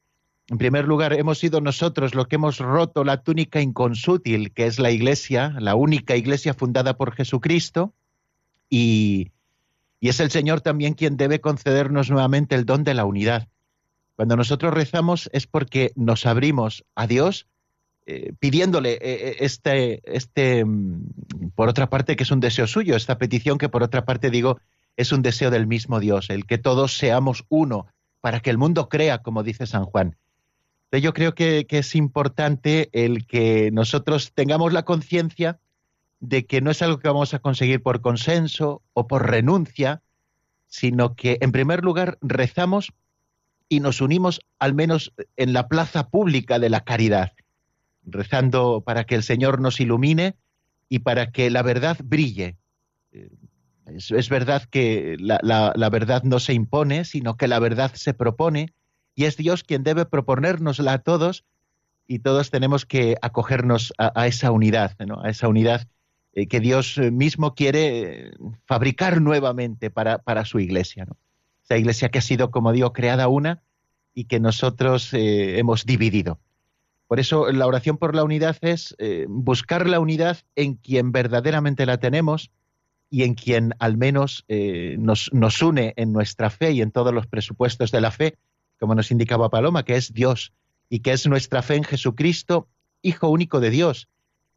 En primer lugar, hemos sido nosotros los que hemos roto la túnica inconsútil, que es la Iglesia, la única Iglesia fundada por Jesucristo, y, y es el Señor también quien debe concedernos nuevamente el don de la unidad. Cuando nosotros rezamos es porque nos abrimos a Dios eh, pidiéndole eh, eh, este, este, mm, por otra parte, que es un deseo suyo, esta petición que por otra parte digo es un deseo del mismo Dios, el que todos seamos uno, para que el mundo crea, como dice San Juan. Yo creo que, que es importante el que nosotros tengamos la conciencia de que no es algo que vamos a conseguir por consenso o por renuncia, sino que en primer lugar rezamos y nos unimos al menos en la plaza pública de la caridad, rezando para que el Señor nos ilumine y para que la verdad brille. Eh, es, verdad que la, verdad no se impone, sino que la verdad se propone y es Dios quien debe proponérnosla a todos y todos tenemos que acogernos a, esa unidad, a esa unidad eh, que Dios eh, mismo quiere fabricar nuevamente para, su iglesia. Esa iglesia que ha sido, como digo, creada una y que nosotros hemos dividido. Por eso la oración por la unidad es buscar la unidad en quien verdaderamente la tenemos y en quien al menos nos, nos une en nuestra fe y en todos los presupuestos de la fe, como nos indicaba Paloma, que es Dios y que es nuestra fe en Jesucristo, Hijo único de Dios,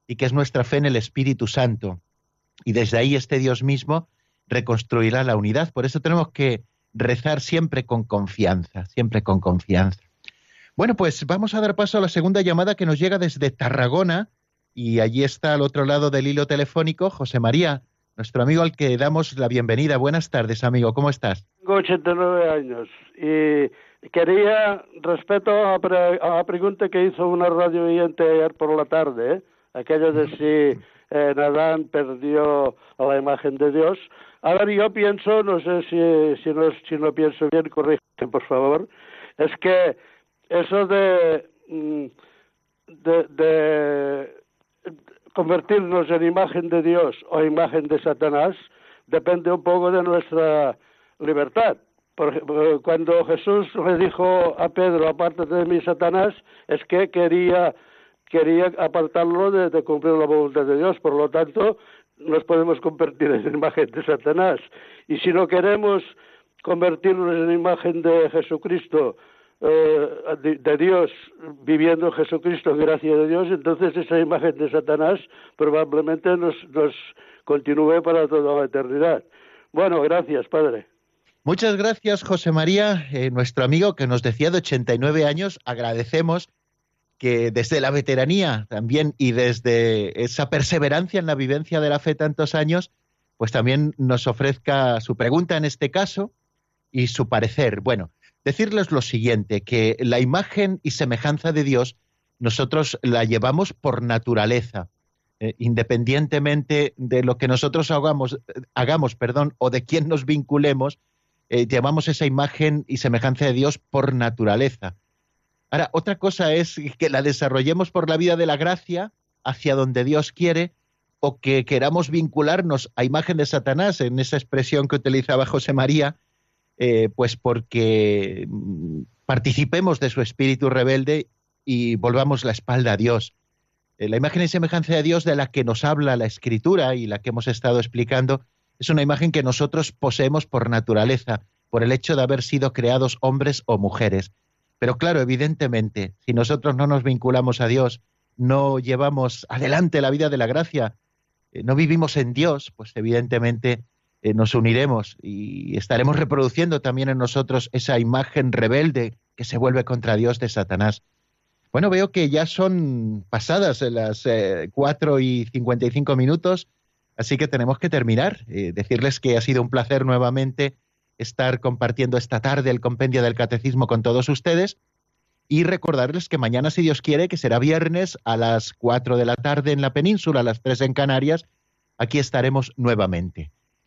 y que es nuestra fe en el Espíritu Santo. Y desde ahí este Dios mismo reconstruirá la unidad. Por eso tenemos que rezar siempre con confianza, siempre con confianza. Bueno, pues vamos a dar paso a la segunda llamada que nos llega desde Tarragona y allí está al otro lado del hilo telefónico José María, nuestro amigo al que damos la bienvenida. Buenas tardes, amigo, ¿cómo estás? Tengo 89 años y quería, respeto a, la pregunta que hizo una radio oyente ayer por la tarde, ¿eh? aquello de si eh, Nadán perdió a la imagen de Dios. A ver, yo pienso, no sé si, si, no, si no pienso bien, corrígeme por favor, es que eso de, mm, de, de convertirnos en imagen de Dios o imagen de Satanás depende un poco de nuestra libertad. Por, cuando Jesús le dijo a Pedro, aparte de mí, Satanás, es que quería quería apartarlo de, cumplir la voluntad de Dios. Por lo tanto, nos podemos convertir en imagen de Satanás. Y si no queremos convertirnos en imagen de Jesucristo, eh, de, Dios, viviendo en Jesucristo, gracia de Dios, entonces esa imagen de Satanás probablemente nos, nos continúe para toda la eternidad. Bueno, gracias, Padre. Muchas gracias, José María, eh, nuestro amigo que nos decía de 89 años. Agradecemos que desde la veteranía también y desde esa perseverancia en la vivencia de la fe tantos años, pues también nos ofrezca su pregunta en este caso y su parecer. Bueno, decirles lo siguiente, que la imagen y semejanza de Dios nosotros la llevamos por naturaleza. Eh, independientemente de lo que nosotros hagamos, perdón, o de quién nos vinculemos, eh, llevamos esa imagen y semejanza de Dios por naturaleza. Ahora, otra cosa es que la desarrollemos por la vida de la gracia hacia donde Dios quiere o que queramos vincularnos a imagen de Satanás, en esa expresión que utilizaba José María, eh, pues porque participemos de su espíritu rebelde y volvamos la espalda a Dios. Eh, la imagen y semejanza de Dios de la que nos habla la Escritura y la que hemos estado explicando es una imagen que nosotros poseemos por naturaleza, por el hecho de haber sido creados hombres o mujeres. Pero claro, evidentemente, si nosotros no nos vinculamos a Dios, no llevamos adelante la vida de la gracia, eh, no vivimos en Dios, pues evidentemente eh, nos uniremos y estaremos reproduciendo también en nosotros esa imagen rebelde que se vuelve contra Dios de Satanás. Bueno, veo que ya son pasadas las eh, cuatro y cincuenta y cinco minutos, así que tenemos que terminar. decirles que ha sido un placer nuevamente estar compartiendo esta tarde el compendio del catecismo con todos ustedes y recordarles que mañana, si Dios quiere, que será viernes a las 4 de la tarde en la península, a las 3 en Canarias, aquí estaremos nuevamente.